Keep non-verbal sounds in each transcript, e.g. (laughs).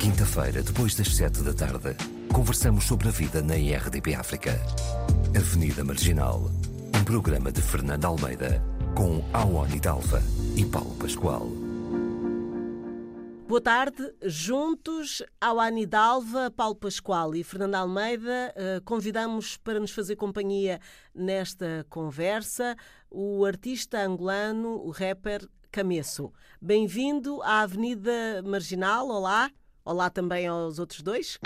Quinta-feira, depois das sete da tarde, conversamos sobre a vida na IRDP África. Avenida Marginal, um programa de Fernando Almeida com Awani Dalva e Paulo Pascoal. Boa tarde, juntos ao Anidalva, Paulo Pascoal e Fernando Almeida, eh, convidamos para nos fazer companhia nesta conversa o artista angolano, o rapper Cameço. Bem-vindo à Avenida Marginal, olá. Olá também aos outros dois.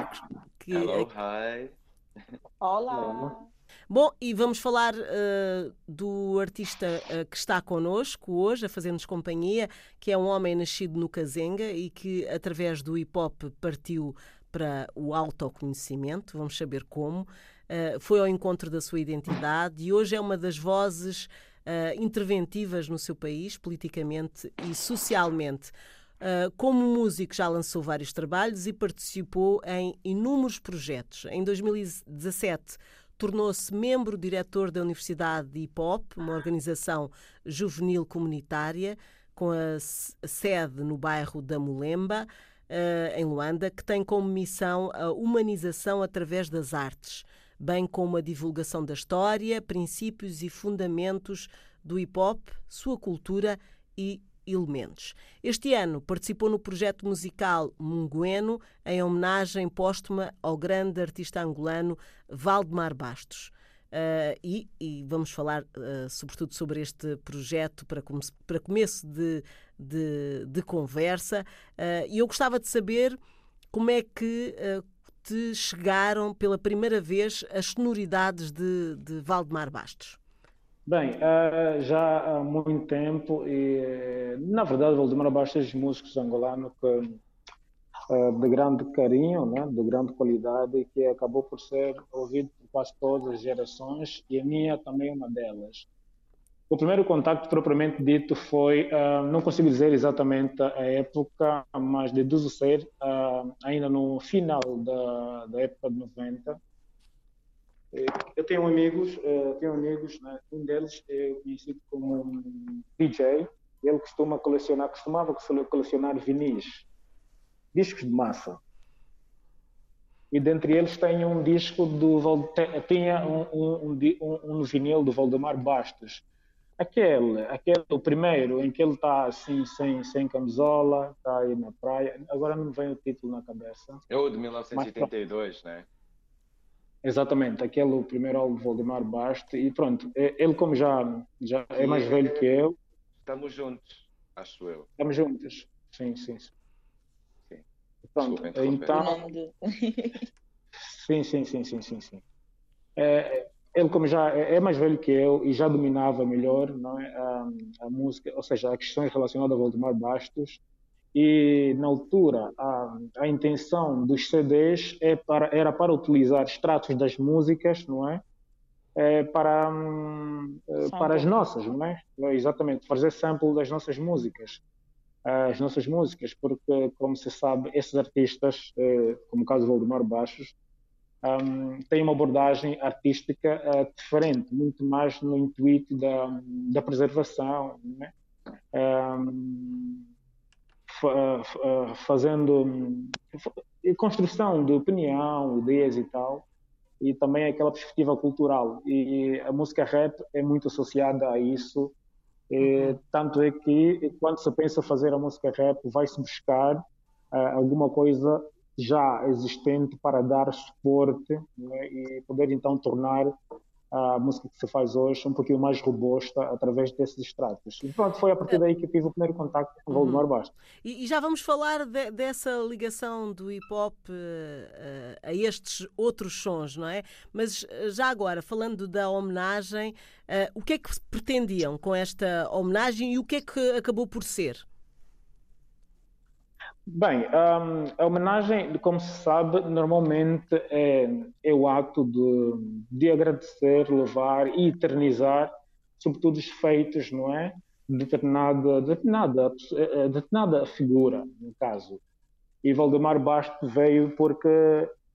Que... Hello, hi. Olá. Bom, e vamos falar uh, do artista uh, que está connosco hoje, a fazer-nos companhia, que é um homem nascido no Kazenga e que, através do hip hop, partiu para o autoconhecimento. Vamos saber como. Uh, foi ao encontro da sua identidade e hoje é uma das vozes interventivas no seu país, politicamente e socialmente. Uh, como músico já lançou vários trabalhos e participou em inúmeros projetos. Em 2017 tornou-se membro diretor da Universidade de Hip Hop, uma organização juvenil comunitária com a sede no bairro da Mulemba, uh, em Luanda, que tem como missão a humanização através das artes, bem como a divulgação da história, princípios e fundamentos do hip hop, sua cultura e elementos. Este ano participou no projeto musical Mungueno, em homenagem póstuma ao grande artista angolano Valdemar Bastos. Uh, e, e, vamos falar uh, sobretudo sobre este projeto para, come para começo de, de, de conversa. Uh, e eu gostava de saber como é que te chegaram pela primeira vez as sonoridades de, de Valdemar Bastos. Bem, uh, já há muito tempo e, na verdade, Valdemar Bastos músicos angolanos que, uh, de grande carinho, né, de grande qualidade e que acabou por ser ouvido por quase todas as gerações e a minha também é uma delas. O primeiro contato, propriamente dito, foi, não consigo dizer exatamente a época, mas deduzo ser ainda no final da, da época de 90, eu tenho amigos, uh, tenho amigos, né? um deles é conhecido como um DJ, ele costuma colecionar, costumava colecionar vinis, discos de massa. E dentre eles tem um disco do tinha um, um, um, um vinil do Valdemar Bastos. Aquele, aquele, o primeiro, em que ele está assim, sem, sem camisola, está aí na praia. Agora não me vem o título na cabeça. É o de 1982, Mas, né? Exatamente, aquele o primeiro álbum de Valdemar Baste e pronto, é, ele como já, já é mais velho que eu. Estamos juntos, acho eu. Estamos juntos, sim, sim. sim. Pronto, então. (laughs) sim, sim, sim, sim, sim, sim. É, ele como já é, é mais velho que eu e já dominava melhor não é, a, a música, ou seja, as questões relacionadas a Valdemar Bastos e na altura a, a intenção dos CDs é para, era para utilizar extratos das músicas, não é? é para, hum, eh, para as nossas, não é? Exatamente, fazer sample das nossas músicas. As nossas músicas, porque, como se sabe, esses artistas, eh, como o caso do Valdemar Baixos, um, têm uma abordagem artística uh, diferente, muito mais no intuito da, da preservação, não é? Fazendo construção de opinião, ideias e tal, e também aquela perspectiva cultural. E a música rap é muito associada a isso, e, tanto é que quando se pensa fazer a música rap, vai-se buscar uh, alguma coisa já existente para dar suporte né, e poder então tornar a música que se faz hoje um pouquinho mais robusta através desses extratos. E pronto, foi a partir daí que eu tive o primeiro contacto com o Valdemar Bastos. E, e, já vamos falar de, dessa ligação do hip hop uh, a estes outros sons, não é? Mas eh, já agora, falando da homenagem, uh, o que é que pretendiam com esta homenagem e o que é que acabou por ser? Bem, um, a homenagem, como se sabe, normalmente é, é o ato de, de agradecer, louvar e eternizar, sobretudo os feitos, não é? Determinada, determinada, eh, determinada figura, no caso. E Valdemar Basto veio porque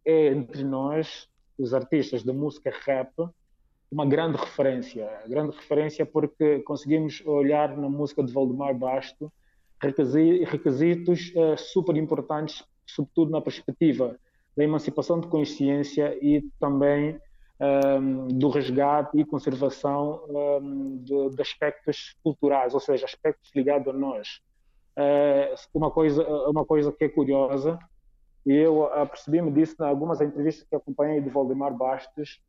é entre nós, os artistas da música rap, uma grande referência. Grande referência porque conseguimos olhar na música de Valdemar Basto requisitos uh, super importantes sobretudo na perspectiva da emancipação de consciência e também um, do resgate e conservação um, de, aspectos culturais, ou seja, aspectos ligados a nós. Uh, uma, coisa, uma coisa que é curiosa, e eu apercebi-me disso em algumas entrevistas que acompanhei de Valdemar Bastos,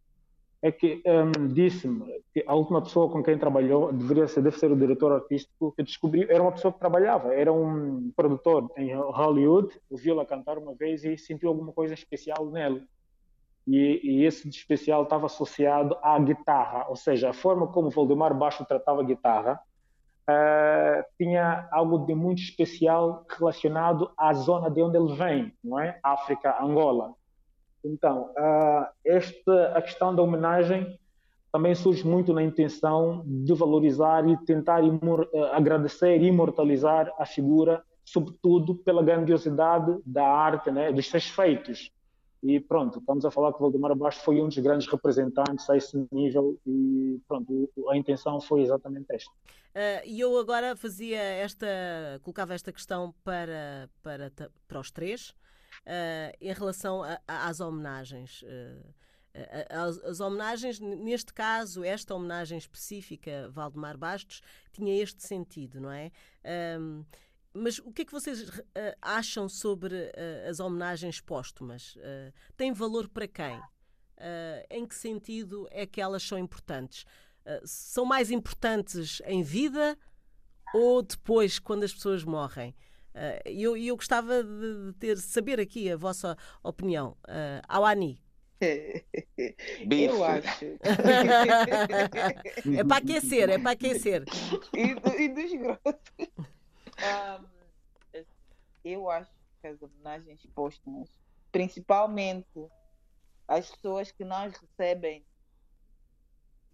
é que um, disse-me que a última pessoa com quem trabalhou deveria ser, deve ser o diretor artístico que descobriu, era uma pessoa que trabalhava, era um produtor em Hollywood, ouviu-la cantar uma vez e sentiu alguma coisa especial nela. E, e, esse especial estava associado à guitarra, ou seja, a forma como Valdemar Baixo tratava a guitarra uh, tinha algo de muito especial relacionado à zona de onde ele vem, não é? África, Angola. Então, uh, esta, a questão da homenagem também surge muito na intenção de valorizar e tentar imor, uh, agradecer e imortalizar a figura, sobretudo pela grandiosidade da arte, né, dos seus feitos. E pronto, estamos a falar que o Valdemar Bastos foi um dos grandes representantes a esse nível e pronto, a intenção foi exatamente esta. Uh, e eu agora fazia esta, colocava esta questão para, para, para os três, uh, em relação a, a, às homenagens. Uh, as, as, homenagens, neste caso, esta homenagem específica, Valdemar Bastos, tinha este sentido, não é? Um, mas o que é que vocês uh, acham sobre uh, as homenagens póstumas? Uh, têm valor para quem? em que sentido é que elas são importantes? são mais importantes em vida ou depois, quando as pessoas morrem? E eu, eu, gostava de ter saber aqui a vossa opinião. Uh, Awani. (laughs) eu acho. (laughs) é para aquecer, é para aquecer. E, do, e dos grossos. (laughs) Um, eu acho que as homenagens póstumas, principalmente as pessoas que nós recebem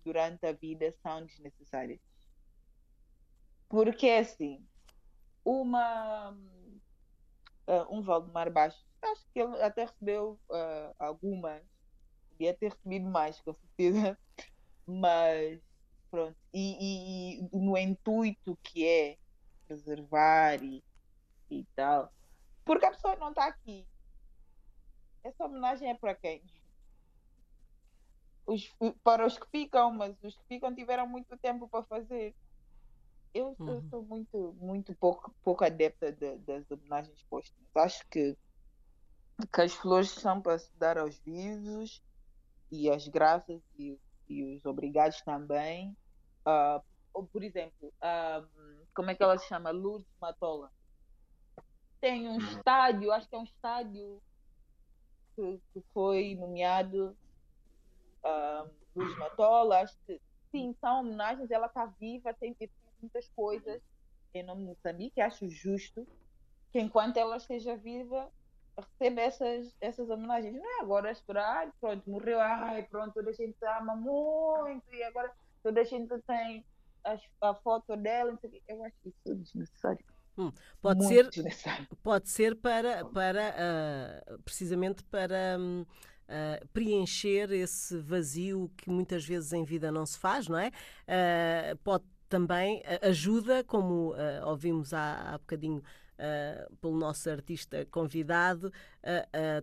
durante a vida, são desnecessárias. Porque assim, uma uh, um Valdemar Baixo, acho que ele até recebeu uh, algumas, podia ter recebido mais, com certeza, mas pronto, e, e, no intuito que é preservar e, e tal. Porque a pessoa não está aqui. Essa homenagem é para quem? Os, para os que ficam, mas os que ficam tiveram muito tempo para fazer. Eu, uhum. eu sou muito, muito pouco, pouco adepta de, das homenagens póstumas. Acho que, que as flores são para se dar aos vivos e as graças e, e os obrigados também. Uh, por exemplo, uh, como é que ela se chama? Lourdes Matola. Tem um uhum. estádio, acho que é um estádio que, que foi nomeado uh, Lourdes Matola. Acho que sim, são homenagens. Ela está viva, tem muitas coisas em nome de Moçambique. Acho justo que enquanto ela esteja viva receba essas, essas homenagens. Não é agora esperar, pronto, morreu, ai, pronto, toda a gente ama muito e agora toda a gente tem a, a foto dela, eu acho isso desnecessário. Hum, pode Muito ser pode ser para para uh, precisamente para um, uh, ah, preencher esse vazio que muitas vezes em vida não se faz não é uh, pode também ajuda como ouvimos há, há bocadinho pelo nosso artista convidado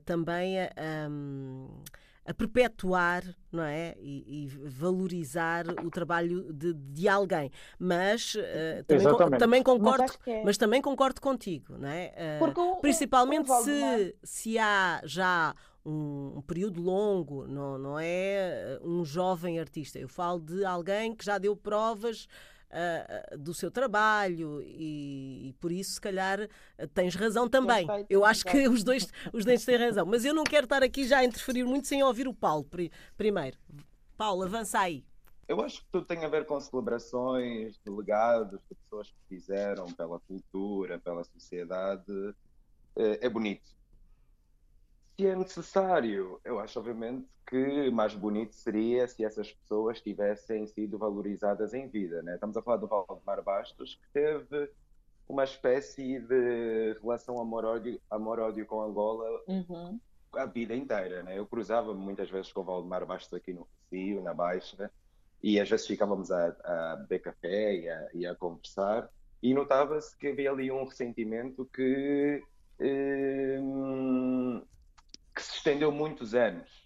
também a um, a perpetuar não é? E, e, valorizar o trabalho de, de alguém. Mas uh, também, também concordo, mas, é... mas, também concordo contigo, não é? Uh, principalmente o, o se, se há já um, um, período longo, não, não é um jovem artista. Eu falo de alguém que já deu provas uh, do seu trabalho e, e, por isso, se calhar, tens razão também. Eu acho que os dois, os dois têm razão. Mas eu não quero estar aqui já a interferir muito sem ouvir o Paulo primeiro. Paulo, avança aí. Eu acho que tudo tem a ver com celebrações de legados de pessoas que fizeram pela cultura, pela sociedade. É bonito se é necessário. Eu acho, obviamente, que mais bonito seria se essas pessoas tivessem sido valorizadas em vida. Né? Estamos a falar do Valdemar Bastos, que teve uma espécie de relação amor-ódio amor -ódio com Angola uhum. a vida inteira. Né? Eu cruzava-me muitas vezes com o Valdemar Bastos aqui no Rio, na Baixa, e às vezes ficávamos a, a beber café e a, e a conversar, e notava-se que havia ali um ressentimento que. Hum, estendeu muitos anos.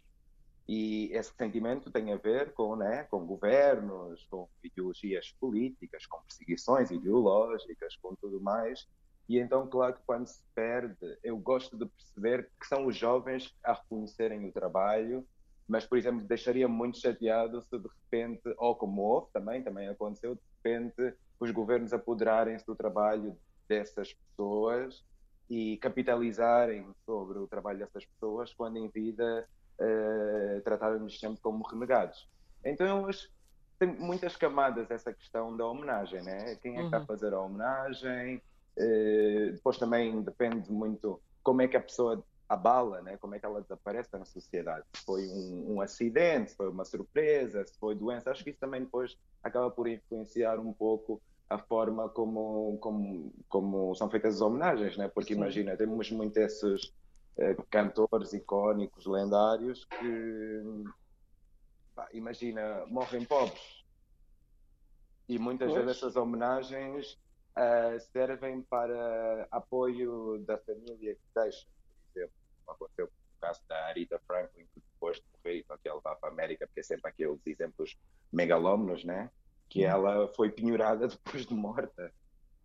E esse sentimento tem a ver com, né, com governos, com ideologias políticas, com perseguições ideológicas, com tudo mais. E então, claro que quando se perde, eu gosto de perceber que são os jovens a reconhecerem o trabalho, mas, por exemplo, deixaria muito chateado se de repente, ou como houve também, também aconteceu, de repente os governos apoderarem-se do trabalho dessas pessoas e capitalizarem sobre o trabalho dessas pessoas quando em vida uh, trataram-nos sempre como renegados. Então, hoje tem muitas camadas essa questão da homenagem, né? Quem é que está a uhum. fazer a homenagem? Uh, depois também depende muito como é que a pessoa abala, né? Como é que ela desaparece na sociedade? Se foi um, um, acidente, se foi uma surpresa, se foi doença. Acho que isso também depois acaba por influenciar um pouco a forma como, como, como são feitas as homenagens, né? Porque Sim. imagina, temos muito esses eh, cantores icónicos, lendários, que pá, imagina, morrem pobres. E muitas pois. vezes essas homenagens uh, servem para apoio da família que deixa, por exemplo, como aconteceu no caso da Arita Franklin, que depois de morrer, então que ela vai para a América, porque é sempre aqueles exemplos megalómanos, né? Que hum. ela foi penhorada (laughs) depois de morta.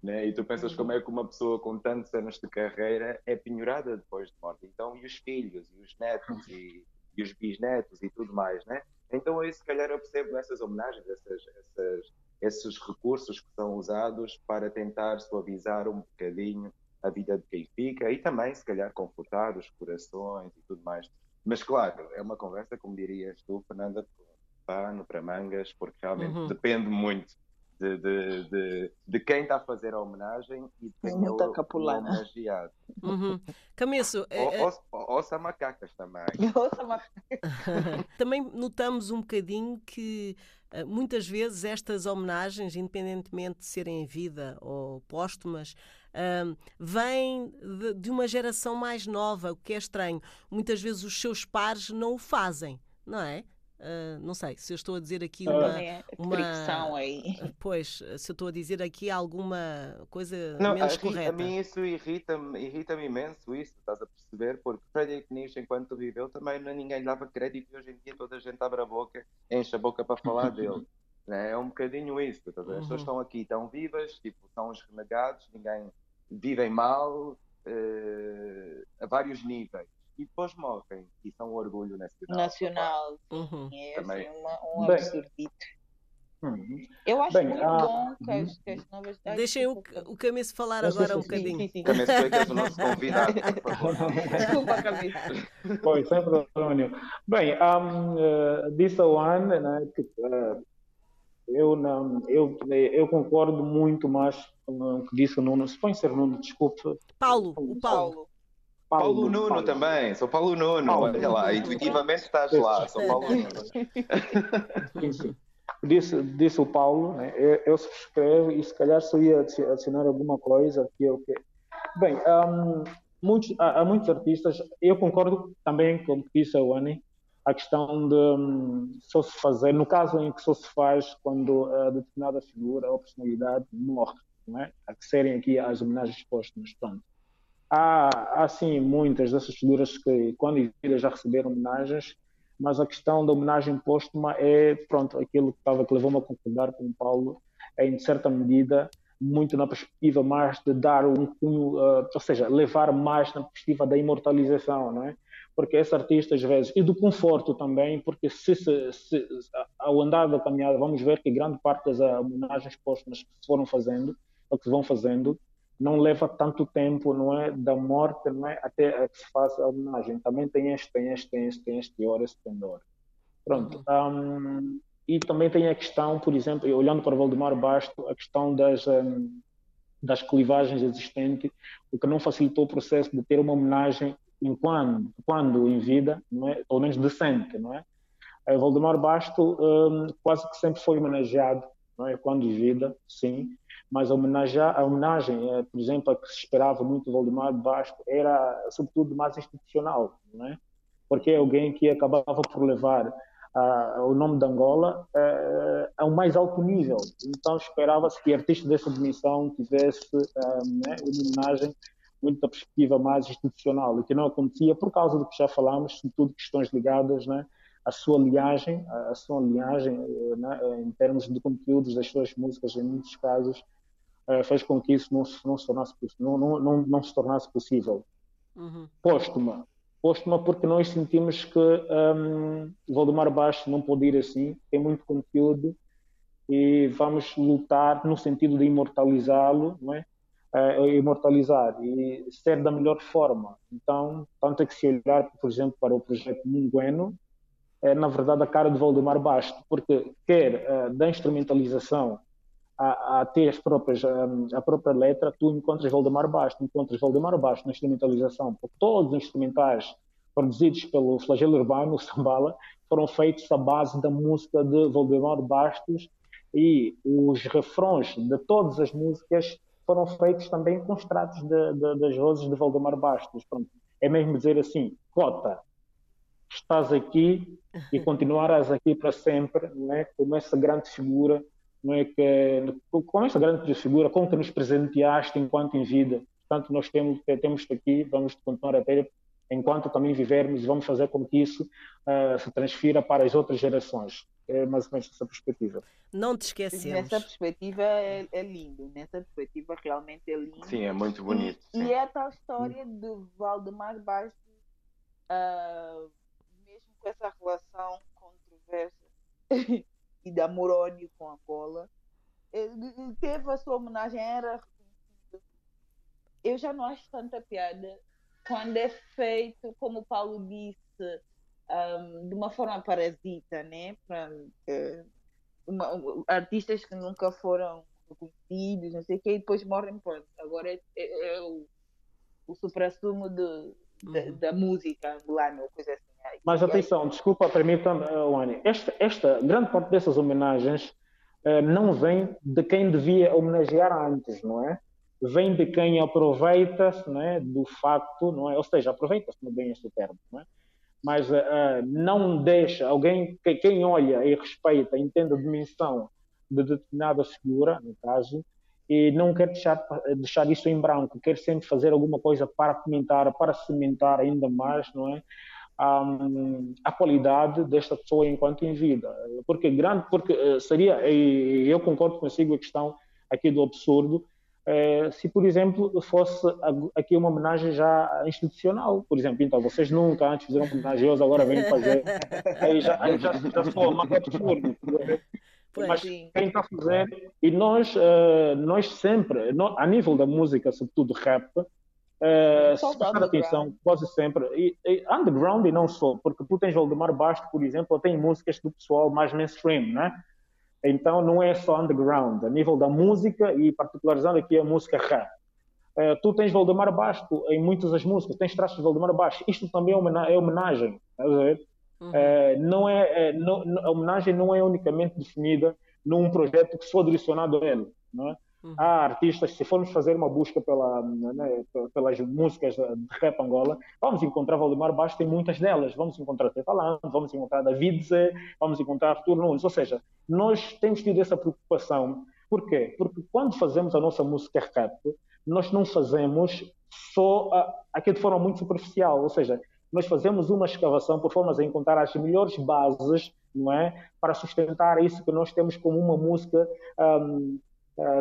Né? E tu pensas como é que uma pessoa com tantos anos de carreira é penhorada depois de morte. Então, e os filhos, e os netos, e, e os bisnetos, e tudo mais, né? Então, aí, se calhar, eu percebo essas homenagens, essas, essas, esses recursos que são usados para tentar suavizar um bocadinho a vida de quem fica e também, se calhar, confortar os corações e tudo mais. Mas, claro, é uma conversa, como dirias tu, Fernanda, pano para mangas, porque realmente uhum. depende muito de, de, de, de, quem está a fazer a homenagem e de quem é o, o homenageado. Uhum. Camiço, (laughs) é, ou, é... ouça macacas também. (laughs) Ouça macacas. (laughs) também notamos um bocadinho que eh, muitas vezes estas homenagens, independentemente de serem em vida ou póstumas, um, vêm de, de uma geração mais nova, o que é estranho. Muitas vezes os seus pares não o fazem, não é? Uh, não sei se eu estou a dizer aqui uma. É, uma aí. Ah, (laughs) pois, se eu estou a dizer aqui alguma coisa não, menos a, correta. A mim isso irrita-me irrita imenso, isso, estás a perceber? Porque Frederick Nietzsche, enquanto viveu, também não, ninguém lhe dava crédito e hoje em dia toda a gente abre a boca, enche a boca para falar (laughs) dele. Né? É um bocadinho isso, tá as pessoas uhum. estão aqui, estão vivas, tipo, são os renegados, ninguém vivem mal, uh, a vários níveis e depois morrem e são um orgulho nacional. Nacional, uhum. é Também. Assim, uma, um Bem, absurdito. Uhum. Eu acho Bem, muito ah, bom que as, que as novas. Deixem o, o Camiço falar agora um bocadinho. Sim, sim, tu é que és o nosso convidado. (laughs) Desculpa, Camiço. Pois, sem problema nenhum. Bem, um, uh, disse a One né, que uh, eu, não, eu, eu concordo muito mais com o que disse o Nuno. Se põe ser Nuno, desculpe. Paulo, o Paulo. Paulo, Paulo Nuno Paulo. também, sou Paulo Nuno, Paulo. olha lá, intuitivamente estás lá, sou Paulo Nuno. Disse, disse o Paulo, né? eu, eu subscrevo e se calhar só ia adicionar alguma coisa que eu que... Bem, um, muitos, há, há, muitos artistas, eu concordo também com o que disse a Wani, a questão de um, só se fazer, no caso em que só se faz quando a determinada figura ou personalidade morre, não é? A que serem aqui as homenagens póstumas, pronto. Há, há sim muitas dessas figuras que, quando em vida, já receberam homenagens, mas a questão da homenagem póstuma é, pronto, aquilo que, estava, que levou-me a concordar com o Paulo, é, em certa medida, muito na perspectiva mais de dar um cunho, uh, ou seja, levar mais na perspectiva da imortalização, não é? Porque esse artista, às vezes, e do conforto também, porque se, se, se ao andar da caminhada, vamos ver que grande parte das homenagens póstumas que se foram fazendo, ou que se vão fazendo, não leva tanto tempo, não é, da morte, não é, até que se faça a homenagem. Também tem este, tem este, tem este, tem este hora, este pendor. Pronto. Uhum. Um, e também tem a questão, por exemplo, olhando para Valdemar Basto, a questão das um, das clivagens existentes, o que não facilitou o processo de ter uma homenagem enquanto, quando em vida, não é, pelo menos decente, não é? Valdemar Basto um, quase que sempre foi homenageado, não é, quando em vida, sim, mas a, a homenagem, eh, por exemplo, a que se esperava muito do Valdemar Basto era, sobretudo, mais institucional, não é? porque é alguém que acabava por levar uh, o nome de Angola uh, a um mais alto nível. Então esperava-se que artistas dessa dimensão tivesse né, uma homenagem muito da perspectiva mais institucional, e que não acontecia por causa do que já falámos, sobretudo questões ligadas né, à sua linhagem, à sua linhagem né, em termos de conteúdos das suas músicas, em muitos casos, uh, fez com que isso não, não, se, tornasse, não, não, não, não se tornasse possível. Uhum. Póstuma. Póstuma porque nós sentimos que um, Valdemar Baixo não pode ir assim, tem muito conteúdo e vamos lutar no sentido de imortalizá-lo, não é? Uh, imortalizar e ser da melhor forma. Então, tanto é que se olhar, por exemplo, para o projeto Mungueno, é na verdade a cara de Valdemar Basto, porque quer uh, da instrumentalização a, a, ter as próprias, um, a própria letra, tu encontras Valdemar Basto, encontras Valdemar Basto na instrumentalização, porque todos os instrumentais produzidos pelo Flagelo Urbano, (laughs) o Sambala, foram feitos à base da música de Valdemar Bastos e os refrões de todas as músicas foram feitos também com extratos de, de, das vozes de Valdemar Bastos. Pronto. É mesmo dizer assim, cota, estás aqui e (laughs) continuarás aqui para sempre, não é? como essa grande figura, não é? que, como essa grande figura, como que nos presenteaste enquanto em vida. Portanto, nós temos, temos aqui, vamos continuar a ter enquanto também vivermos, vamos fazer com que isso uh, se transfira para as outras gerações. É mais ou menos essa perspectiva. Não te esquecemos. Nessa perspectiva é, é, lindo, nessa perspectiva realmente é lindo. Sim, é muito bonito. E, e é a tal história de Valdemar Bastos, uh, mesmo com essa relação controversa (laughs) e de amor-ódio com Angola, ele teve a sua homenagem, era. Eu já não acho tanta piada quando é feito, como o Paulo disse, um, de uma forma parasita, né? Uma, artistas que nunca foram reconhecidos, não sei o que, e depois morrem, pronto. Agora é, é, é o, o supra-sumo uhum. da música angolana, ou coisa assim. Mas atenção, desculpa, permita-me, Wani, esta, esta grande parte dessas homenagens uh, não vem de quem devia homenagear antes, não é? vem de quem aproveita-se né, do facto, não é? ou seja, aproveita-se bem este termo, não é? mas uh, não deixa alguém, que, quem olha e respeita, entende a dimensão de determinada figura, no caso, e não quer deixar, deixar isso em branco, quer sempre fazer alguma coisa para comentar, para cimentar ainda mais, não é? Um, a qualidade desta pessoa enquanto em vida. Porque grande, porque uh, seria, e eu concordo consigo a questão aqui do absurdo, é, se, por exemplo, fosse aqui uma homenagem já institucional, por exemplo, então vocês nunca antes fizeram uma homenagem, agora vêm fazer, (laughs) aí já, aí já, já soa mais absurdo. Mas quem está a fazer, e nós, uh, nós sempre, a nível da música, sobretudo rap, uh, se prestar atenção, quase sempre, e, e, underground e não só, porque tu tens Valdemar Basto, por exemplo, tem músicas do pessoal mais mainstream, né? Então não é só underground, a nível da música e particularizando aqui a música rap. Uh, tu tens Valdemar Basto em muitas das músicas, tens traços de Valdemar Basto. Isto também é, é homenagem, a ver? Uhum. Uh, não é, é não, a homenagem não é unicamente definida num projeto que sou direcionado a ele. Não é? Uhum. Há artistas, se formos fazer uma busca pela, né, pelas músicas de rap Angola, vamos encontrar Valdemar Bastos em muitas delas. Vamos encontrar Tetalando, vamos encontrar David Zé, vamos encontrar Arthur Nunes. Ou seja, nós temos tido essa preocupação. Por quê? Porque quando fazemos a nossa música rap, nós não fazemos só aqui de forma muito superficial. Ou seja, nós fazemos uma escavação por formas a encontrar as melhores bases não é? para sustentar isso que nós temos como uma música um,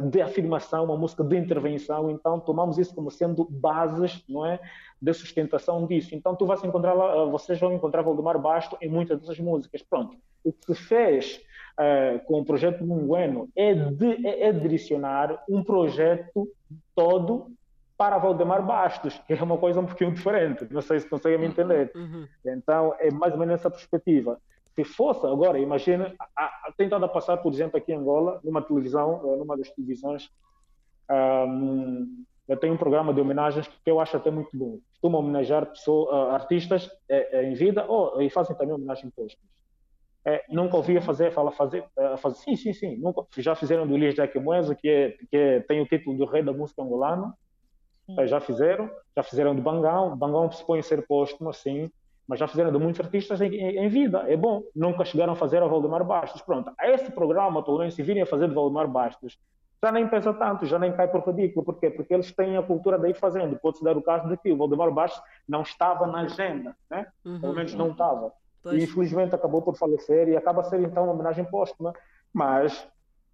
de afirmação, uma música de intervenção, então tomamos isso como sendo bases, não é, de sustentação disso. Então tu vais encontrar lá, eh, vocês vão encontrar Valdemar Basto em muitas dessas músicas. Pronto. O que se fez uh, com o projeto Mungueno é, de, é, é direcionar um projeto todo para Valdemar Bastos, que é uma coisa um pouquinho diferente. Não sei se conseguem me entender. Uhum. Então é mais ou menos essa perspectiva. Se fosse agora, imagina, tem estado a passar, por exemplo, aqui em Angola, numa televisão, numa das televisões, um, eu tenho um programa de homenagens que eu acho até muito bom. Costumam homenagear pessoas, uh, artistas uh, em vida oh, e fazem também homenagem póstumas. É, nunca ouvi fazer, fala fazer, fazer, sim, sim, sim. Nunca, já fizeram do Elias Jack Moesa, que, é, que é, tem o título do rei da música angolana. já fizeram, já fizeram do Bangão. Bangão se põe a ser póstumo, sim mas já fizeram de muitos artistas em, em, vida. É bom. Nunca chegaram a fazer a Valdemar Bastos. Pronto, a esse programa, Tourense, virem a fazer de Valdemar Bastos, já nem pesa tanto, já nem cai por ridículo. Por quê? Porque eles têm a cultura daí fazendo. Pode-se dar o caso de que o Valdemar Bastos não estava na agenda, né? Uhum. pelo menos não estava. E infelizmente acabou por falecer e acaba a ser então uma homenagem póstuma. Mas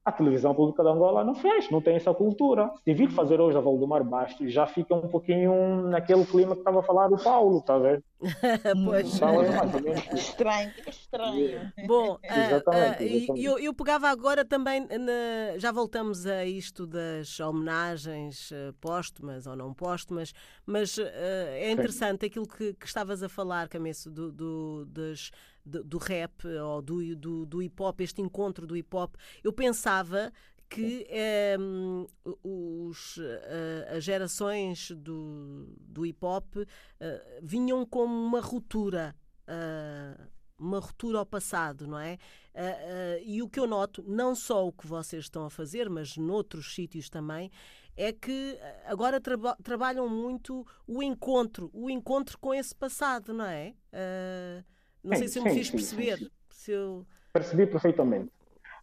a televisão pública de Angola não fez, não tem essa cultura. Se vir fazer hoje a Valdemar Bastos, já fica um pouquinho naquele clima que estava a falar o Paulo, está a ver? (laughs) pois. Então é mais ou menos estranho, estranho. Bom, (laughs) uh, uh, eu, eu pegava agora também, na, já voltamos a isto das homenagens uh, póstumas ou não póstumas, mas é interessante Sim. aquilo que, que, estavas a falar, Cameço, do, do, das do, do rap ou do, do, do hip hop, este encontro do hip hop, eu pensava que um, os, uh, as gerações do, do hip hop uh, vinham como uma ruptura. Uh, uma ruptura ao passado, não é? e o que eu noto, não só o que vocês estão a fazer, mas noutros sítios também, é que agora traba trabalham muito o encontro, o encontro com esse passado, não é? Não sim, sei se eu me fiz perceber. Sim, se eu... Percebi perfeitamente.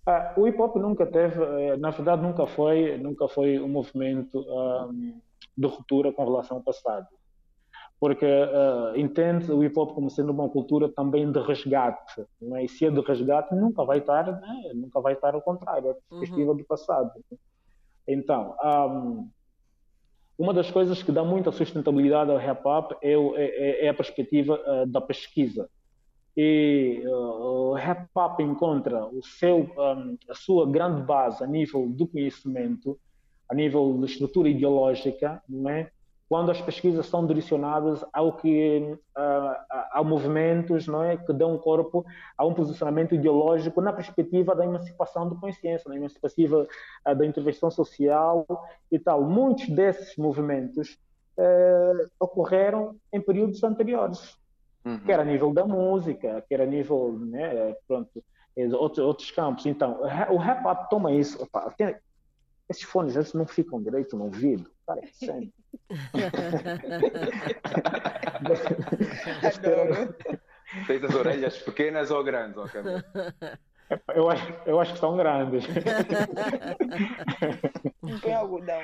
Ah, o hip hop nunca teve, eh, na verdade, nunca foi, nunca foi um movimento um, de ruptura com relação ao passado. Porque uh, entende o hip hop como sendo uma cultura também de resgate. Não é? E se é de resgate, nunca vai estar, né? nunca vai estar ao contrário, a perspectiva uhum. do passado. Então, um, uma das coisas que dá muita sustentabilidade ao hip hop é, é, é a perspectiva uh, da pesquisa e uh, o rap hop encontra o seu, um, a sua grande base a nível do conhecimento, a nível de estrutura ideológica, não é? quando as pesquisas são direcionadas ao que uh, a, movimentos não é que dão corpo a um posicionamento ideológico na perspectiva da emancipação da consciência, na emancipativa uh, da intervenção social e tal. Muitos desses movimentos uh, ocorreram em períodos anteriores uhum. quer a nível da música, quer a nível, né, pronto, outros, outros campos. Então, o rap up toma isso. Opa, tem, esses fones eles não ficam direito no ouvido. Cara, é sério. (laughs) Tens as orelhas pequenas ou grandes, ok? Eu acho, eu acho que são grandes. Não tem algodão.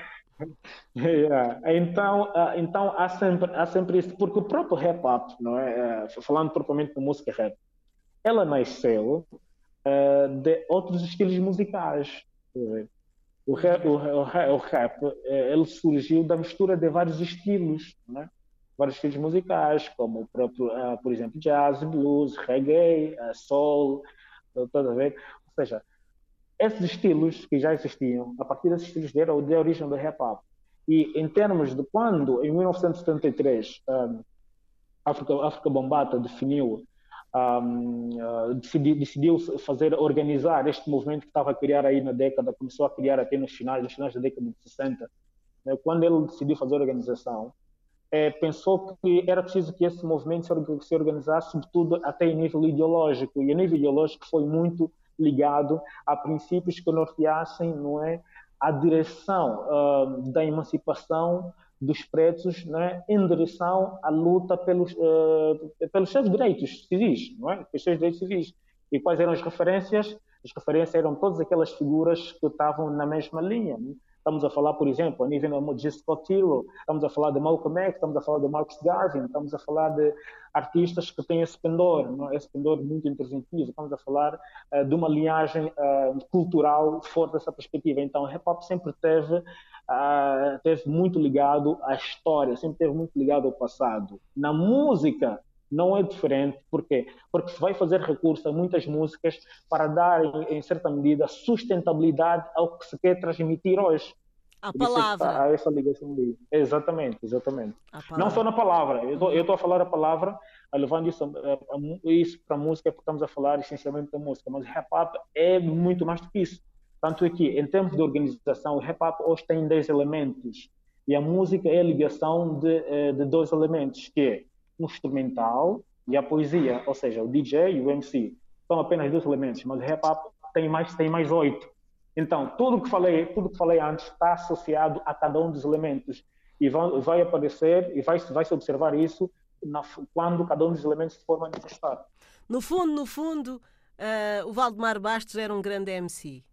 Yeah. Então, uh, então há, sempre, há sempre isso, porque o próprio rap up, não é? Uh, falando propriamente de música rap, ela nasceu uh, de outros estilos musicais. O rap, o, o, o rap ele surgiu da mistura de vários estilos, é? vários estilos musicais, como o próprio, por exemplo, jazz, blues, reggae, soul, toda vez. Ou seja, esses estilos que já existiam, a partir desses estilos deram de origem do rap hop. E em termos de quando, em 1973, um, África, África Bombata definiu, um, uh, decidiu, fazer, organizar este movimento que estava a criar aí na década, começou a criar até nos finais, nos finais da década de 60. Né? Quando ele decidiu fazer a organização, é, pensou que era preciso que esse movimento se organizasse, sobretudo até em nível ideológico. E a nível ideológico foi muito ligado a princípios que norteassem não é, a direção uh, da emancipação dos pretos né, em direção à luta pelos, uh, pelos seus direitos civis, não é? pelos seus direitos civis. E quais eram as referências? As referências eram todas aquelas figuras que estavam na mesma linha. Né? Estamos a falar, por exemplo, a nível de Scott Hero, estamos a falar de Malcolm X, estamos a falar de Marcus Garvey, estamos a falar de artistas que têm esse pendor, não? É? esse pendor muito interventivo, estamos a falar uh, de uma linhagem uh, cultural fora dessa perspectiva. Então, o hip-hop sempre teve, uh, teve muito ligado à história, sempre teve muito ligado ao passado. Na música, não é diferente, por quê? Porque se vai fazer recurso a muitas músicas para dar, em, certa medida, sustentabilidade ao que se quer transmitir hoje. A palavra. Há essa ligação ali. Exatamente, exatamente. Não só na palavra. Eu estou a falar a palavra, levando isso, a, a, isso para a música, porque estamos a falar essencialmente da música. Mas o rap-up é muito mais do que isso. Tanto é que, em termos de organização, o rap-up hoje tem 10 elementos. E a música é a ligação de, eh, de dois elementos, que é o instrumental e a poesia, ou seja, o DJ e o MC. São apenas dois elementos, mas o rap tem mais, tem mais oito. Então, tudo que falei, tudo que falei antes está associado a cada um dos elementos e vai, vai aparecer e vai, vai se observar isso na, quando cada um dos elementos se for manifestar. No fundo, no fundo, uh, o Valdemar Bastos era um grande MC.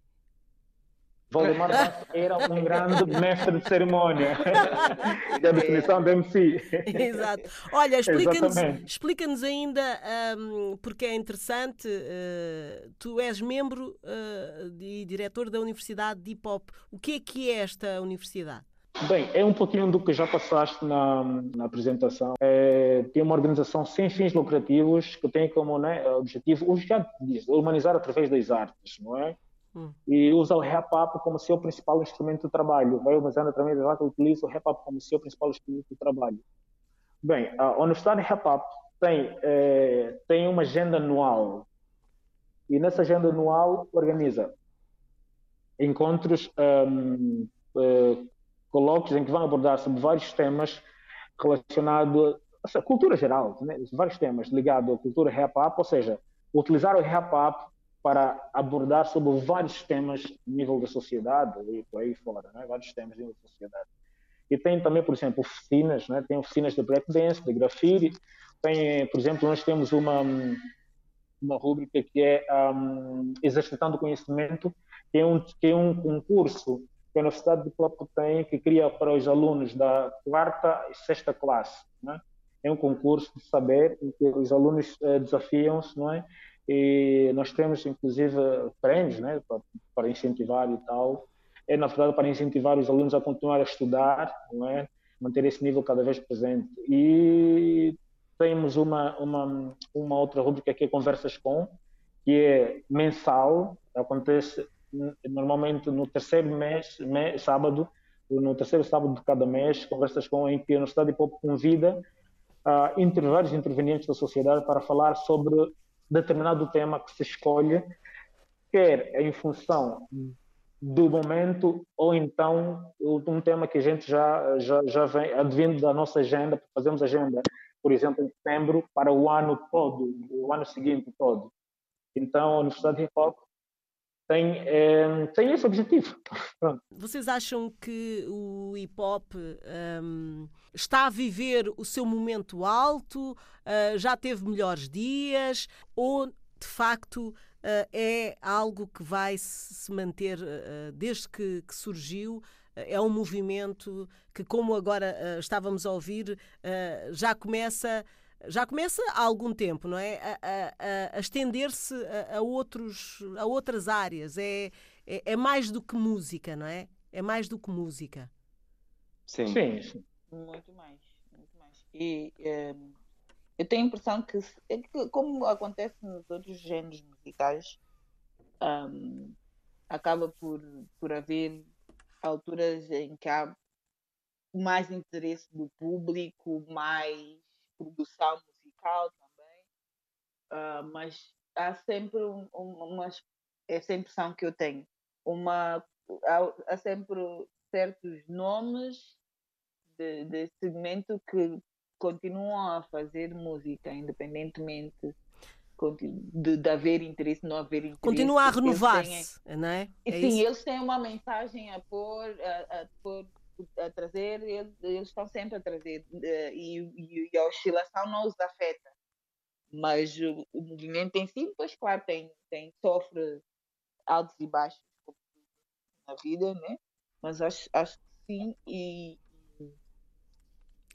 Valdemar (laughs) Bastos era um grande mestre de cerimônia. (laughs) é a definição do MC. Exato. Olha, explica-nos explica ainda, um, porque é interessante, uh, tu és membro uh, e diretor da Universidade de Hip Hop. O que é que é esta universidade? Bem, é um pouquinho do que já passaste na, na apresentação. É, tem uma organização sem fins lucrativos que tem como né, objetivo, o já diz, humanizar através das artes, não é? Hum. E usa o rap-up como seu principal instrumento de trabalho. Vai humanizando através das artes, utiliza o rap-up como seu principal instrumento de trabalho. Bem, a Universidade Rap-up tem, é, tem uma agenda anual e nessa agenda anual organiza encontros um, uh, colóquios em que vão abordar sobre vários temas relacionados à cultura geral, né? vários temas ligados à cultura hip-hop, ou seja, utilizar o hip-hop para abordar sobre vários temas no nível da sociedade e por aí fora, né? vários temas nível da sociedade. E tem também, por exemplo, oficinas, né? tem oficinas de breakdance, de grafite, tem, por exemplo, nós temos uma, uma rubrica que é um, Exercitando Conhecimento, que é um, que é um concurso que a Universidade de Copo tem, que cria para os alunos da quarta e sexta classe. Né? É um concurso de saber em que os alunos eh, desafiam-se, não é? E nós temos, inclusive, prêmios né? para, para incentivar e tal. É, na verdade, para incentivar os alunos a continuar a estudar, não é? manter esse nível cada vez presente. E temos uma, uma, uma outra rubrica que é Conversas com, que é mensal, acontece normalmente no terceiro mês, mês, sábado, no terceiro sábado de cada mês, conversas com em que a Universidade de Pop convida uh, inter, vários intervenientes da sociedade para falar sobre determinado tema que se escolhe, quer em função do momento ou então um tema que a gente já já, já vem advindo da nossa agenda, fazemos agenda, por exemplo, em setembro para o ano todo, o ano seguinte todo. Então, a Universidade de Hip Hop tem, é, tem esse objetivo. (laughs) Pronto. Vocês acham que o hip hop um, está a viver o seu momento alto? Uh, já teve melhores dias? Ou de facto uh, é algo que vai se manter uh, desde que, que surgiu? é um movimento que, como agora estávamos a ouvir, já começa já começa há algum tempo, não é? A, a, a estender-se a, a, outros, a outras áreas. É, é, é, mais do que música, não é? É mais do que música. Sim. Sim. Muito mais. Muito mais. E um, ehm, eu tenho a impressão que, é que, como acontece nos outros géneros musicais, um, ehm, acaba por, por haver alturas em que há mais interesse do público, mais produção musical também, uh, mas há sempre um, uma, essa impressão que eu tenho, uma, há, há sempre certos nomes de, de segmento que continuam a fazer música, independentemente de, de haver interesse, não haver interesse. Continua a renovar-se, não é? é sim, isso? eles têm uma mensagem a pôr, a, a pôr a trazer, eles, eles estão sempre a trazer uh, e, e, e, a oscilação não os afeta. Mas o, o, movimento em si, pois claro, tem, tem, sofre altos e baixos na vida, né? Mas acho, acho que sim, e,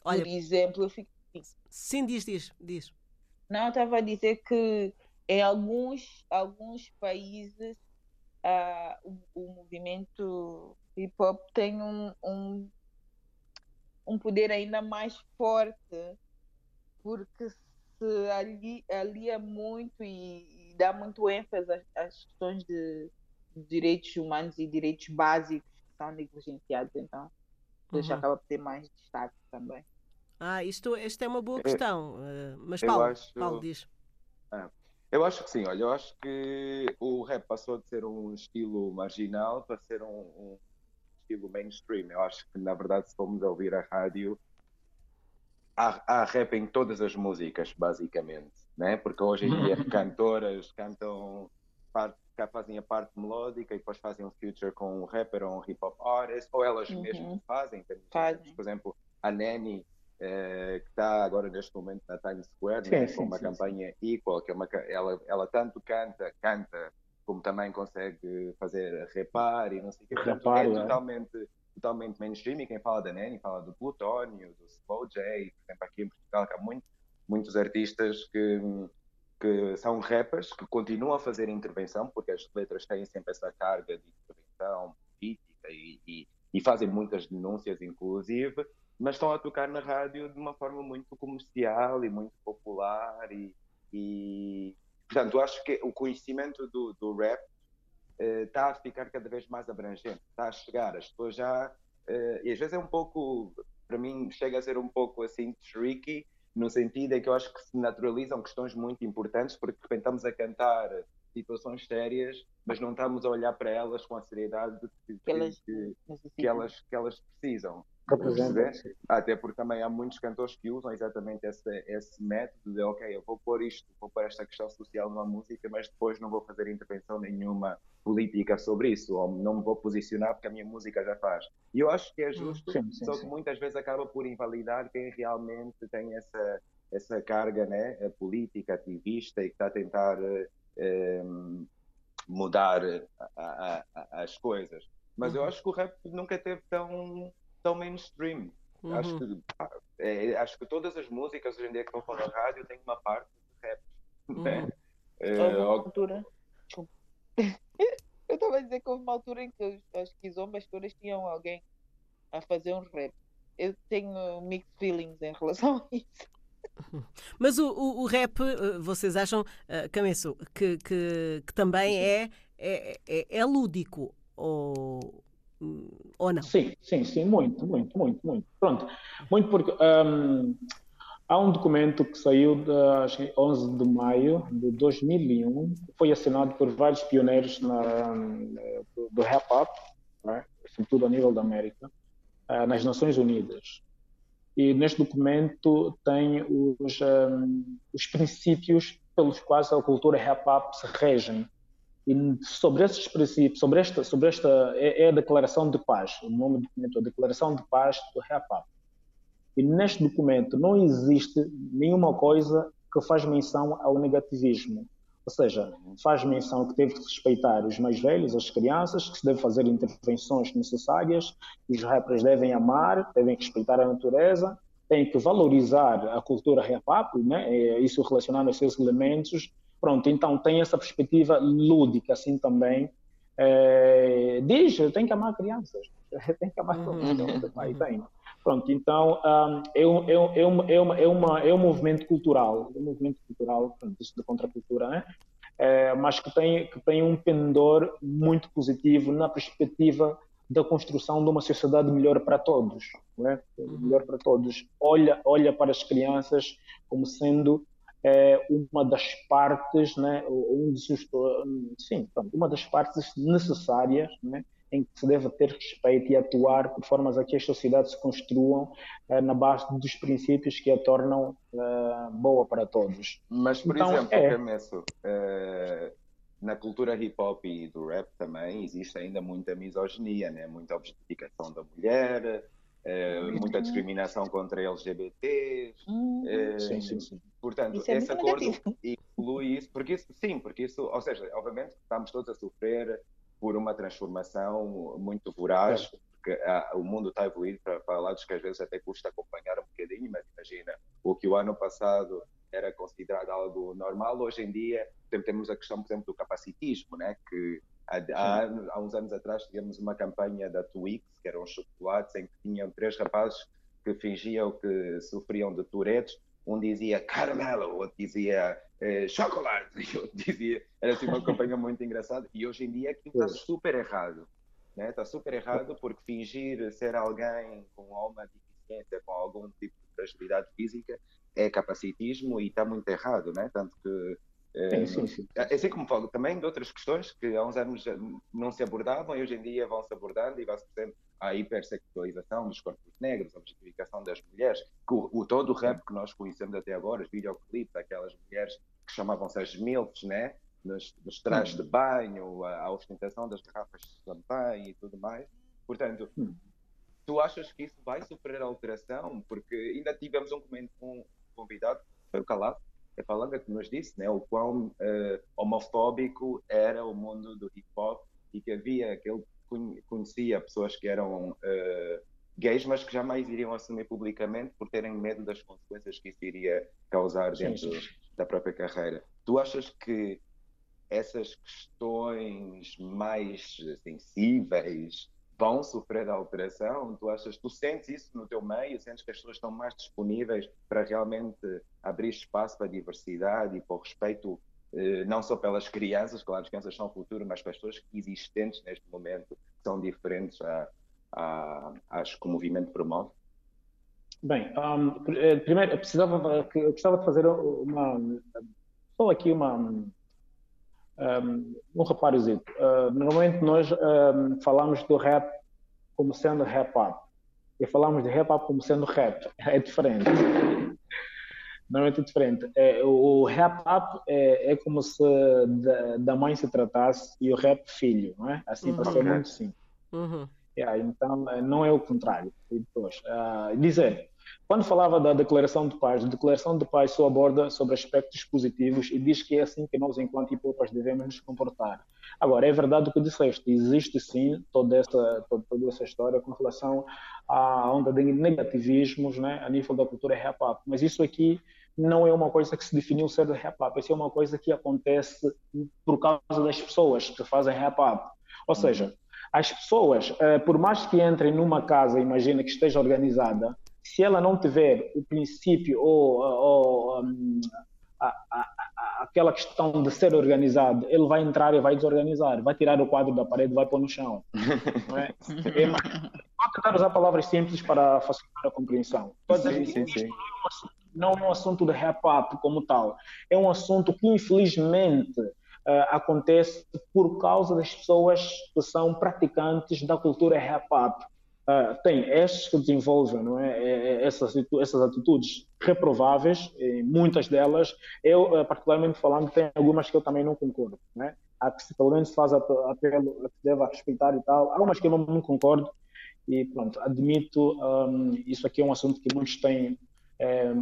Olha, por exemplo, eu fico. Sim, diz, diz, diz. Não, eu estava a dizer que em alguns, alguns países uh, o, o movimento hip hop tem um, um, um poder ainda mais forte porque se alia, alia muito e, e, dá muito ênfase às, às questões de, de, direitos humanos e direitos básicos que são negligenciados, então uhum. acaba por ter mais destaque também. Ah, isto, isto é uma boa questão, uh, mas Paulo, acho... Paulo diz. Ah, eu acho que sim, olha, eu acho que o rap passou de ser um estilo marginal para ser um, um estilo mainstream. Eu acho que, na verdade, se formos a ouvir a rádio, há, há rap em todas as músicas, basicamente, né? Porque hoje em dia cantoras cantam parte, fazem a parte melódica e depois fazem um feature com um rapper ou um hip hop artist, ou elas uhum. mesmas fazem. fazem. Por exemplo, a Nani, eh, que está agora neste momento na Times Square, sim, né? sim, com uma sim, campanha Equal, que é uma, ela, ela tanto canta, canta como também consegue fazer repar e não sei o que. Repar, é, é. totalmente, totalmente mainstream. E quem fala da Nani fala do Plutónio, do Slow J, por exemplo, aqui em Portugal, que há muito, muitos artistas que, que são rappers que continuam a fazer intervenção, porque as letras têm sempre essa carga de intervenção política e, e, e fazem muitas denúncias, inclusive, mas estão a tocar na rádio de uma forma muito comercial e muito popular e, e portanto acho que o conhecimento do, do rap eh, está a ficar cada vez mais abrangente, está a chegar, as pessoas já eh, e às vezes é um pouco para mim chega a ser um pouco assim tricky no sentido é que eu acho que se naturalizam questões muito importantes porque de repente estamos a cantar situações sérias, mas não estamos a olhar para elas com a seriedade que, que, que, que elas, que elas precisam. Representa. Até porque também há muitos cantores que usam exatamente esse, esse método de, ok, eu vou pôr isto, vou pôr esta questão social numa música, mas depois não vou fazer intervenção nenhuma política sobre isso, ou não me vou posicionar porque a minha música já faz. E eu acho que é justo, Sim, sim, só que sim. muitas vezes acaba por invalidar quem realmente tem essa, essa carga né, eh, política, ativista e que está a tentar eh, eh, mudar a- a- a- as coisas. Mas eu Uhum. acho que o rap nunca teve tão, tão mainstream. Acho, Uhum. que, pá, é, acho que todas as músicas hoje em dia que estão falando rádio têm uma parte de rap. né? Uhum. Eh, Houve uma ou- altura. Desculpa. (laughs) Eu estava a dizer que houve uma altura em que os- as quizombas todas tinham alguém a fazer um rap. Eu tenho mixed feelings em relação a isso. (laughs) Mas o, o- o rap, eh, vocês acham, Cameço, que, que, que também é, é, é, é lúdico ou, ou não? Sim, sim, sim, muito, muito, muito, muito. Pronto, muito porque hum, há um documento que saiu de, acho que 11 de maio de 2001, que foi assinado por vários pioneiros na, do, do rap hop, né, sobretudo a nível da América, eh, nas Nações Unidas. E neste documento tem os, hum, os princípios pelos quais a cultura rap hop se regem. E sobre esses princípios, sobre esta, sobre esta é, é a Declaração de Paz, o nome do documento a Declaração de Paz do Rap Up. E neste documento não existe nenhuma coisa que faz menção ao negativismo. Ou seja, faz menção que teve que respeitar os mais velhos, as crianças, que se deve fazer intervenções necessárias, os rappers devem amar, devem respeitar a natureza, têm que valorizar a cultura up, né? É isso relacionado a esses elementos. Pronto, então tem essa perspectiva lúdica assim também. É, diz, tem que amar crianças, (laughs) tem que amar todos, Uhum. pai, tem. Pronto, então um, é, um, é, um, é, uma, é, uma, é, uma, é um movimento cultural, é um movimento cultural, pronto, isso de contracultura, né? É, mas que tem, que tem um pendor muito positivo na perspectiva da construção de uma sociedade melhor para todos, é? melhor para todos. Olha, olha para as crianças como sendo é, uma das partes, né, um dos, sim, uma das partes necessárias, né, em que se deve ter respeito e atuar por formas a que as sociedades se construam eh, na base dos princípios que a tornam eh, boa para todos. Mas, por Então, exemplo, é. Eh, na cultura hip hop e do rap também existe ainda muita misoginia, né? muita objetificação da mulher, eh, muita discriminação contra LGBTs. Hum, eh, Sim, sim, sim. Portanto, é esse acordo negativo. inclui isso, porque isso, sim, porque isso, ou seja, obviamente estamos todos a sofrer por uma transformação muito voraz, porque ah, o mundo está a evoluir para, para lados que às vezes até custa acompanhar um bocadinho, mas imagina, o que o ano passado era considerado algo normal, hoje em dia tem- temos a questão, por exemplo, do capacitismo, né? que há, há, uns anos atrás tivemos uma campanha da Twix, que eram chocolates, em que tinham três rapazes que fingiam que sofriam de Tourette's, um dizia caramelo, o outro dizia eh, chocolate, (laughs) e o outro dizia. Era assim uma campanha muito engraçada. E hoje em dia aquilo está super errado. Né? Está super errado porque fingir ser alguém com alguma deficiência, com algum tipo de fragilidade física, é capacitismo e está muito errado, né? Tanto que. Eh, Sim, sim, sim. Assim como falo também de outras questões que há uns anos já não se abordavam e hoje em dia vão se abordando e vai-se percebendo a hipersexualização dos corpos negros, a objetificação das mulheres, que o, o- todo o rap que nós conhecemos até agora, os videoclipes, aquelas mulheres que chamavam-se as MILFs, né? nos, nos trajes de banho, a, a ostentação das garrafas de champanhe e tudo mais. Portanto, Hum. tu achas que isso vai sofrer alteração? Porque ainda tivemos um, um convidado, foi o Calado, é Palanga que nos disse, né, o quão uh, homofóbico era o mundo do hip hop e que havia que ele conhecia pessoas que eram uh, gays, mas que jamais iriam assumir publicamente por terem medo das consequências que isso iria causar dentro sim, sim. da própria carreira. Tu achas que essas questões mais sensíveis vão sofrer alteração? Tu achas, tu sentes isso no teu meio? Sentes que as pessoas estão mais disponíveis para realmente abrir espaço para a diversidade e para o respeito eh, não só pelas crianças, claro, as crianças são o futuro, mas para as pessoas existentes neste momento, são diferentes a, a, às que o movimento promove? Bem, um, eh, primeiro, eu precisava, eu precisava de fazer uma, só aqui uma, um, um reparozito. Uh, normalmente nós um, falamos do rap como sendo rap up e falamos de rap up como sendo rap. (laughs) É diferente. Normalmente é diferente. É, o, rap up é, é como se da, da, mãe se tratasse e o rap filho, não é? Assim, uhum. para ser muito simples. Uhum. Yeah, então, eh, não é o contrário. E depois, uh, dizer, quando falava da declaração de paz, a declaração de paz só aborda sobre aspectos positivos e diz que é assim que nós, enquanto hipócritas, devemos nos comportar. Agora, é verdade o que disseste, existe sim toda essa, toda, essa história com relação à onda de negativismos né, a nível da cultura hip-hop, mas isso aqui não é uma coisa que se definiu ser de hip-hop, isso é uma coisa que acontece por causa das pessoas que fazem hip-hop. Ou seja, as pessoas, eh, por mais que entrem numa casa, imagina que esteja organizada, se ela não tiver o princípio ou, ou um, a, a, a, aquela questão de ser organizado, ele vai entrar e vai desorganizar, vai tirar o quadro da parede, vai pôr no chão. Não é? é vou tentar usar palavras simples para facilitar a compreensão. Sim, sim, sim. Não é um assunto de rap-up como tal, é um assunto que infelizmente uh, acontece por causa das pessoas que são praticantes da cultura rap-up. Uh, tem estes que desenvolvem não é? é, é essas, essas atitudes reprováveis, muitas delas, eu, uh, particularmente falando, tem algumas que eu também não concordo. Não é? Há que se pelo menos faz apelo a que se deva respeitar e tal, há umas que eu não, não concordo, e pronto, admito, um, isso aqui é um assunto que muitos têm é,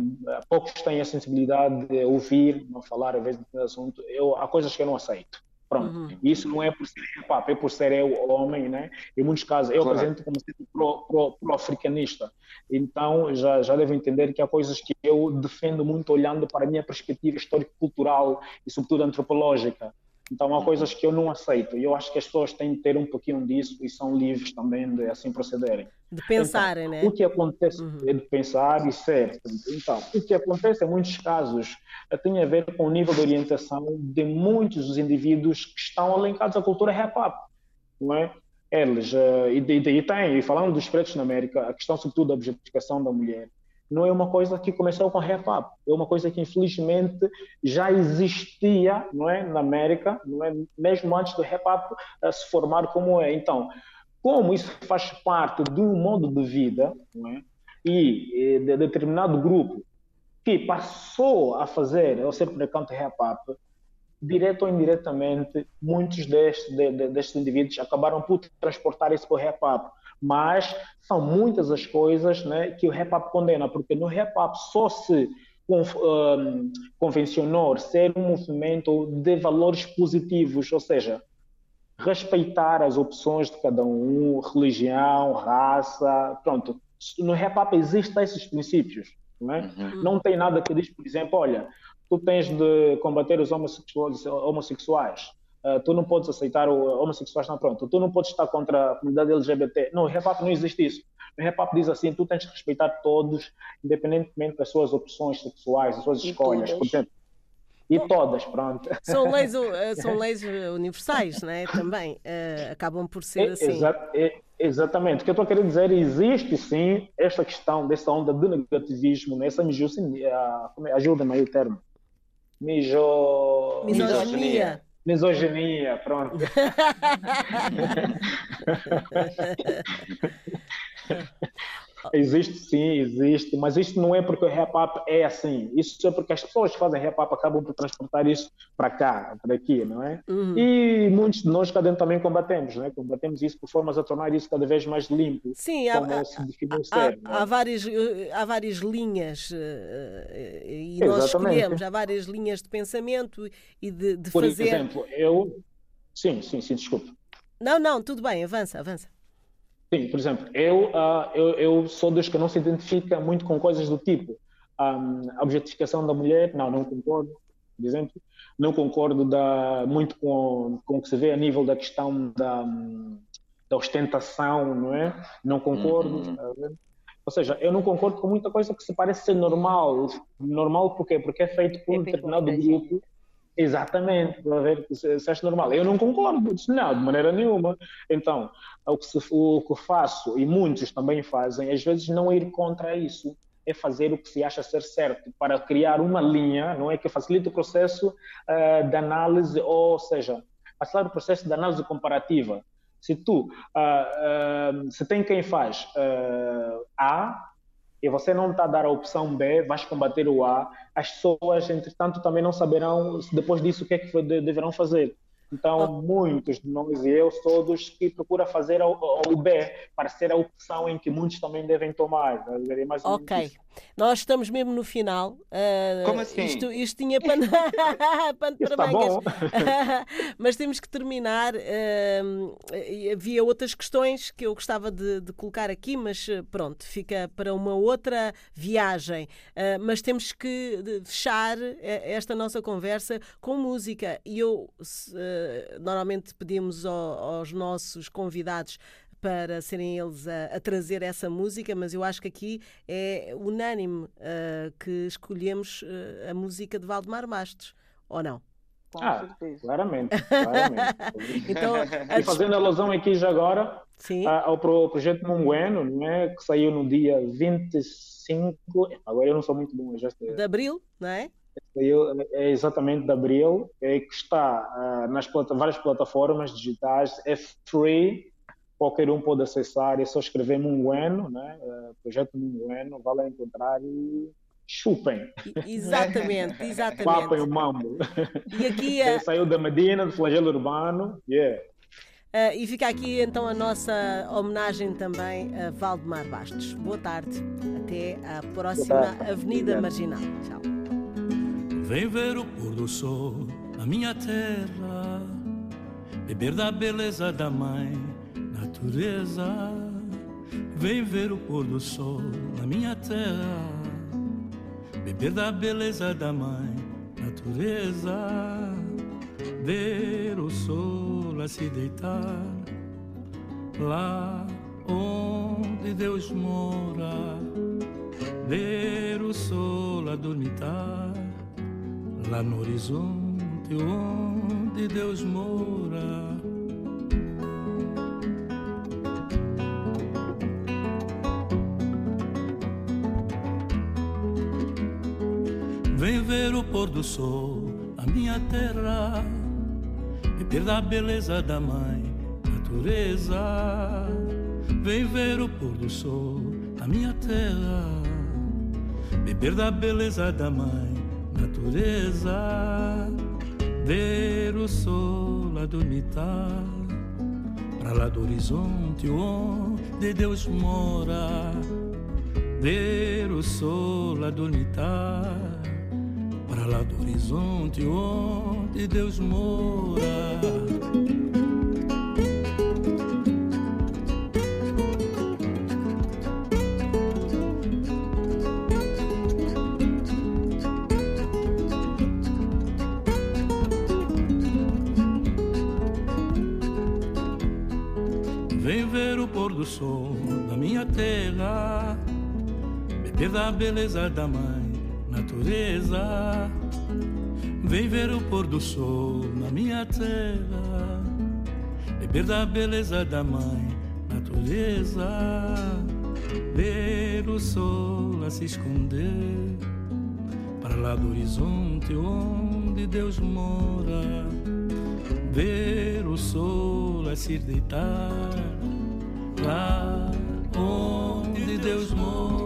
poucos têm a sensibilidade de ouvir, não falar às vezes do assunto. Eu, há coisas que eu não aceito. Pronto. Uhum. Isso não é por ser hip é por ser eu homem, né? Em muitos casos, eu claro. apresento como sendo pro-africanista. Pro, pro então, já, já devem entender que há coisas que eu defendo muito olhando para a minha perspectiva histórico-cultural e, sobretudo, antropológica. Então há coisas que eu não aceito e eu acho que as pessoas têm de ter um pouquinho disso e são livres também de assim procederem. De pensarem, então, né? O que acontece uhum. é de pensar e ser. Então, o que acontece em muitos casos tem a ver com o nível de orientação de muitos dos indivíduos que estão alinhados à cultura hip-hop, não é? Eles, uh, e daí tem, e falando dos pretos na América, a questão sobretudo da objetificação da mulher, não é uma coisa que começou com rap up, é uma coisa que infelizmente já existia, não é, na América, não é, mesmo antes do up uh, se formar como é. Então, como isso faz parte de um modo de vida, não é, e, de determinado grupo que passou a fazer, ou ser praticante rap up, direto ou indiretamente, muitos destes, de, de, destes indivíduos acabaram por transportar isso para o up mas são muitas as coisas né, que o rap condena, porque no rap só se um, convencionou ser um movimento de valores positivos, ou seja, respeitar as opções de cada um, religião, raça, pronto. No rap existem esses princípios, não é? Uhum. Não tem nada que diz, por exemplo, olha, tu tens de combater os homossexuais, homossexuais Uh, tu não podes aceitar o homossexuais, não, pronto. Tu não podes estar contra a comunidade LGBT. Não, o hip não existe isso. O hip diz assim: tu tens que respeitar todos, independentemente das suas opções sexuais, das suas e escolhas. Portanto, e todas, pronto. São leis, eh, (laughs) são leis universais, não é? Também uh, acabam por ser é, assim. Exa é, exatamente. O que eu estou querendo dizer, existe sim esta questão dessa onda de negativismo, né? essa misoginia, ajuda-me aí o termo. Miso... Misoginia. Misoginia pronto. (laughs) (laughs) Existe sim, existe, mas isto não é porque o rap up é assim. Isso é porque as pessoas que fazem rap up acabam por transportar isso para cá, para aqui, não é? Uhum. E muitos de nós cá dentro também combatemos, não é? Combatemos isso por formas a tornar isso cada vez mais limpo. Sim, há, há, ser, há, é? há, várias, eh, há várias linhas eh, e nós escolhemos, há várias linhas de pensamento e de, de por fazer. Por exemplo, eu. Sim, sim, sim, desculpe. Não, não, tudo bem, avança, avança. Sim, por exemplo, eu, uh, eu, eu, sou dos que não se identifica muito com coisas do tipo um, a objetificação da mulher, não, não concordo, por exemplo. Não concordo da, muito com, com o que se vê a nível da questão da, da ostentação, não é? Não concordo. Uhum. Tá Ou seja, eu não concordo com muita coisa que se parece ser normal. Normal por quê? Porque é feito por é um determinado grupo Exatamente, para ver se, acha normal. Eu não concordo, não, de maneira nenhuma. Então, o que, se, o que faço, e muitos também fazem, às vezes não ir contra isso, é fazer o que se acha ser certo, para criar uma linha, não é que facilite o processo uh, de análise, ou seja, passar o processo de análise comparativa. Se tu, uh, uh, se tem quem faz A, e você não está a dar a opção B, vais combater o A, as pessoas, entretanto, também não saberão depois disso o que é que deverão fazer. Então, ah. muitos de nós e eu todos que procura fazer o, o B para ser a opção em que muitos também devem tomar. É mais ok. Nós estamos mesmo no final. Uh, Como assim? Isto, isto tinha pano, (laughs) pano para tá mangas. (laughs) Mas temos que terminar. Uh, havia outras questões que eu gostava de, de, colocar aqui, mas pronto, fica para uma outra viagem. Uh, mas temos que fechar esta nossa conversa com música. E eu normalmente pedimos ao, aos nossos convidados para serem eles a, a, trazer essa música, mas eu acho que aqui é unânime uh, que escolhemos uh, a música de Valdemar Bastos, ou não? Com ah, certeza. claramente. (laughs) claramente. então, e fazendo alusão aqui já agora Sim. ao projeto Mungueno, né, que saiu no dia 25, agora eu não sou muito bom, já sei. De abril, não é? É exatamente de abril, é que está uh, nas plata várias plataformas digitais, é free, qualquer um pode acessar, é só escrever Mungueno, né? Uh, projeto Mungueno, vale encontrar e chupem. Exatamente, exatamente. Papem o mambo. E aqui (laughs) é... Saiu da Medina, do flagelo urbano, yeah. Uh, e fica aqui então a nossa homenagem também a Valdemar Bastos. Boa tarde, até à próxima Avenida Marginal. Tchau. Vem ver o pôr do sol na minha terra, beber da beleza da mãe, natureza. Vem ver o pôr do sol na minha terra, beber da beleza da mãe, natureza. Ver o sol a se deitar lá onde Deus mora, ver o sol a dormitar lá no horizonte onde Deus mora. Vem ver o pôr do sol, a minha terra, e perda a beleza da mãe, natureza. Vem ver o pôr do sol, a minha terra, beber da beleza da mãe, natureza, ver o sol a dormitar, para lá do horizonte onde Deus mora, ver o sol a dormitar, para lá do horizonte onde Deus mora. Da beleza da mãe natureza. Vem ver o pôr do sol na minha terra, beber da beleza da mãe natureza. Ver o sol a se esconder para lá do horizonte onde Deus mora. Ver o sol a se deitar lá onde Deus mora.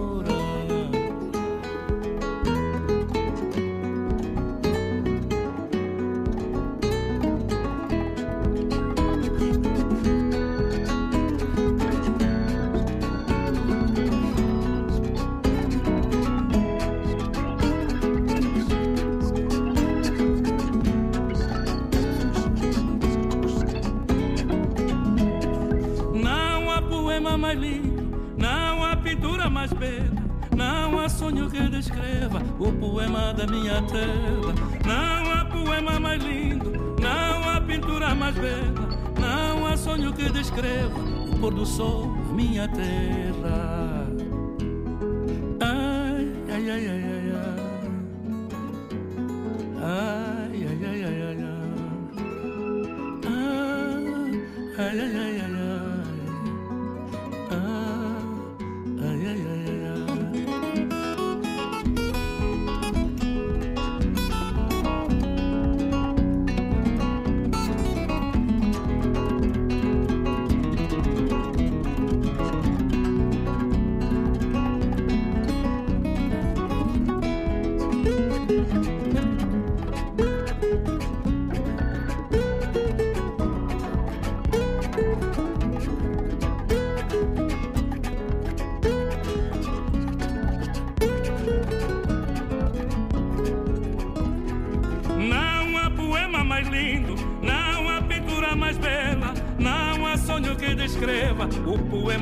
Pôr do sol minha terra. Ai, ai, ai, ai, ai, ai. Ai, ai, ai, ai, ai, ai. Ai, ai, ai,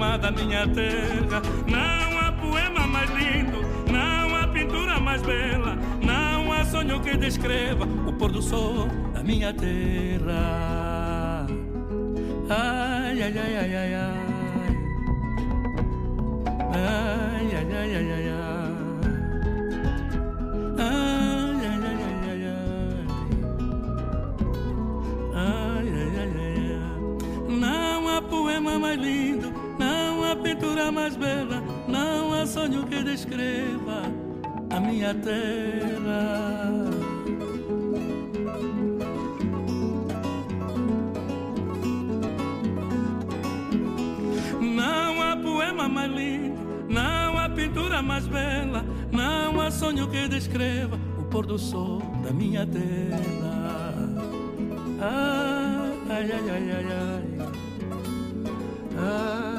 o poema da minha terra. Não há poema mais lindo, não há pintura mais bela, não há sonho que descreva o pôr do sol da minha terra. Ai, ai, ai, ai, ai. Ai, pintura mais bela, não há sonho que descreva a minha terra. Não há poema mais lindo, não há pintura mais bela, não há sonho que descreva o pôr do sol da minha terra. Ai, ai, ai, ai, ai, ai.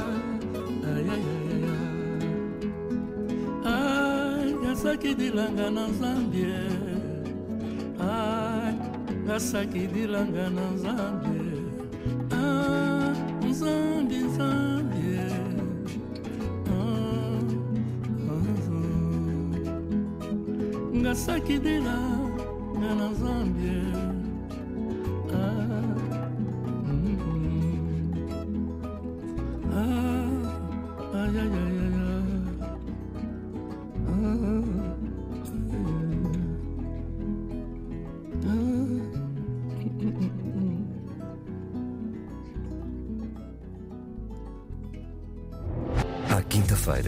Ai, Gasaki de langa na Zambia. Ai, Gasaki de langa na Zambia. Ah. Ah, ah, na. Ah,